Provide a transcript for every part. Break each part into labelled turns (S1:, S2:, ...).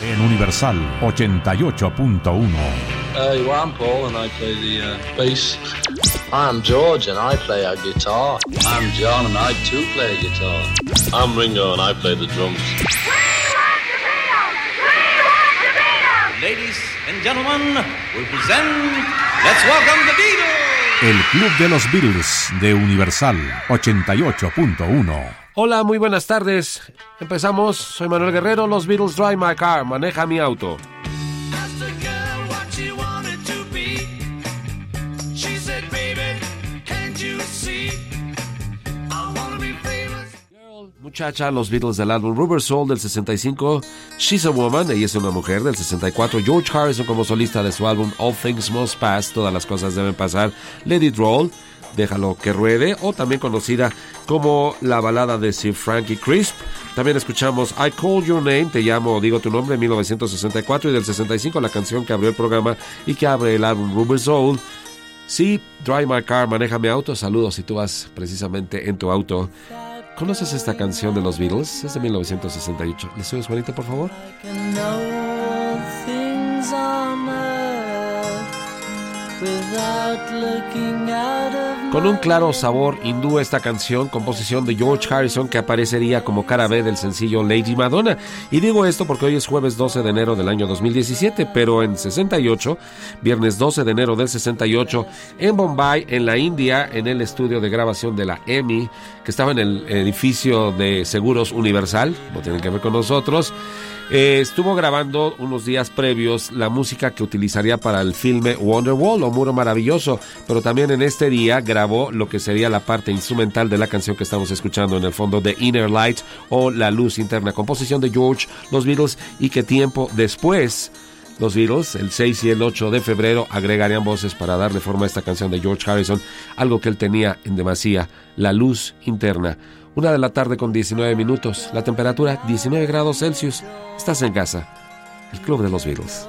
S1: En Universal 88.1.
S2: Hey, well, I'm Paul and I play the uh, bass. I'm George and I play a guitar. I'm John and I too play a guitar. I'm Ringo and I play the drums.
S3: Ladies and gentlemen, we present Let's Welcome the Beatles.
S1: El Club de los Beatles de Universal 88.1.
S4: Hola, muy buenas tardes. Empezamos. Soy Manuel Guerrero. Los Beatles Drive My Car. Maneja mi auto. Muchacha, los Beatles del álbum Rubber Soul del 65. She's a Woman. Ella es una mujer del 64. George Harrison como solista de su álbum All Things Must Pass. Todas las cosas deben pasar. It Roll. Déjalo que ruede, o también conocida como la balada de Sir Frankie Crisp. También escuchamos I Call Your Name, Te llamo o digo tu nombre, en 1964 y del 65 la canción que abrió el programa y que abre el álbum Rubber Soul. Sí, Drive My Car, maneja mi auto. Saludos si tú vas precisamente en tu auto. ¿Conoces esta canción de los Beatles? Es de 1968. ¿Le subes, Juanita, por favor? Con un claro sabor hindú esta canción, composición de George Harrison que aparecería como cara B del sencillo Lady Madonna. Y digo esto porque hoy es jueves 12 de enero del año 2017, pero en 68, viernes 12 de enero del 68, en Bombay, en la India, en el estudio de grabación de la EMI, que estaba en el edificio de Seguros Universal, no tienen que ver con nosotros, eh, estuvo grabando unos días previos la música que utilizaría para el filme Wonderwall o Muro Maravilloso, pero también en este día grabó lo que sería la parte instrumental de la canción que estamos escuchando en el fondo de Inner Light o La Luz Interna, composición de George, los Beatles, y que tiempo después los Beatles, el 6 y el 8 de febrero, agregarían voces para darle forma a esta canción de George Harrison, algo que él tenía en demasía, La Luz Interna. Una de la tarde con 19 minutos, la temperatura 19 grados Celsius. Estás en casa. El Club de los Beatles.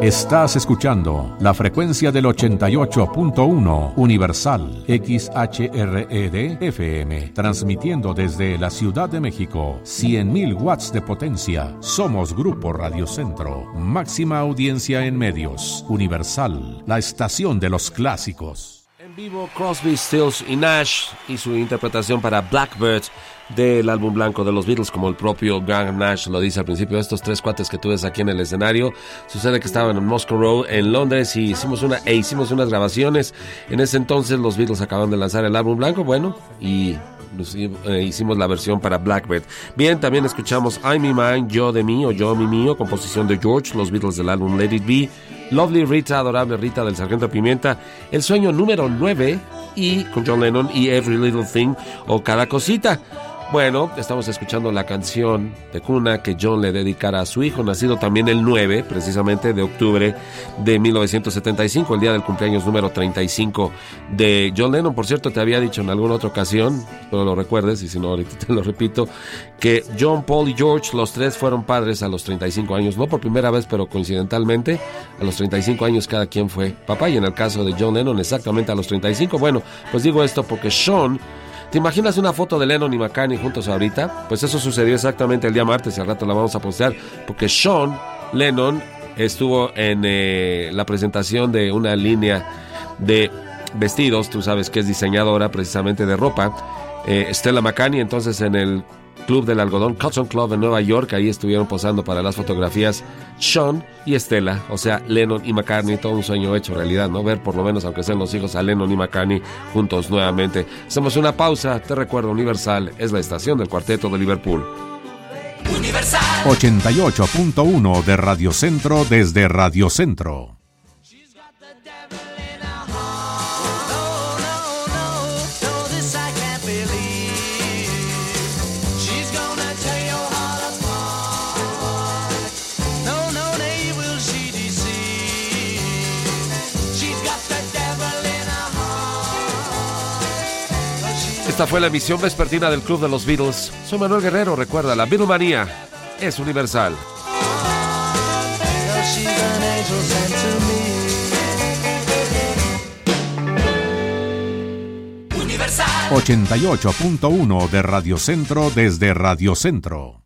S1: Estás escuchando la frecuencia del 88.1 Universal XHRED FM, transmitiendo desde la Ciudad de México 100.000 watts de potencia. Somos Grupo Radio Centro, máxima audiencia en medios. Universal, la estación de los clásicos.
S4: Vivo, Crosby, Stills y Nash y su interpretación para Blackbird del álbum blanco de los Beatles, como el propio Graham Nash lo dice al principio. Estos tres cuates que tú aquí en el escenario, sucede que estaban en Moscow Road, en Londres, y hicimos una e hicimos unas grabaciones. En ese entonces los Beatles acaban de lanzar el álbum blanco, bueno, y eh, hicimos la versión para Blackbird. Bien, también escuchamos I Me Mine, Yo de mí o Yo Mi Mío, composición de George, los Beatles del álbum Let It Be. Lovely Rita, adorable Rita del Sargento Pimienta, El sueño número 9 y con John Lennon y Every Little Thing o Cada Cosita. Bueno, estamos escuchando la canción de cuna que John le dedicara a su hijo, nacido también el 9, precisamente de octubre de 1975, el día del cumpleaños número 35 de John Lennon. Por cierto, te había dicho en alguna otra ocasión, no lo recuerdes, y si no, ahorita te lo repito, que John, Paul y George, los tres fueron padres a los 35 años, no por primera vez, pero coincidentalmente, a los 35 años cada quien fue papá, y en el caso de John Lennon, exactamente a los 35. Bueno, pues digo esto porque Sean ¿Te imaginas una foto de Lennon y McCartney juntos ahorita? Pues eso sucedió exactamente el día martes y al rato la vamos a postear porque Sean Lennon estuvo en eh, la presentación de una línea de vestidos, tú sabes que es diseñadora precisamente de ropa, eh, Stella McCartney, entonces en el Club del Algodón, Cotton Club en Nueva York, ahí estuvieron posando para las fotografías Sean y Stella, o sea, Lennon y McCartney, todo un sueño hecho realidad, ¿no? Ver por lo menos, aunque sean los hijos, a Lennon y McCartney juntos nuevamente. Hacemos una pausa, te recuerdo, Universal es la estación del cuarteto de Liverpool.
S5: Universal.
S1: 88.1 de Radio Centro desde Radio Centro.
S4: Esta fue la emisión vespertina del Club de los Beatles. Soy Manuel Guerrero, recuerda, la Beatlemanía es universal.
S6: Me.
S1: 88.1 de Radio Centro desde Radio Centro.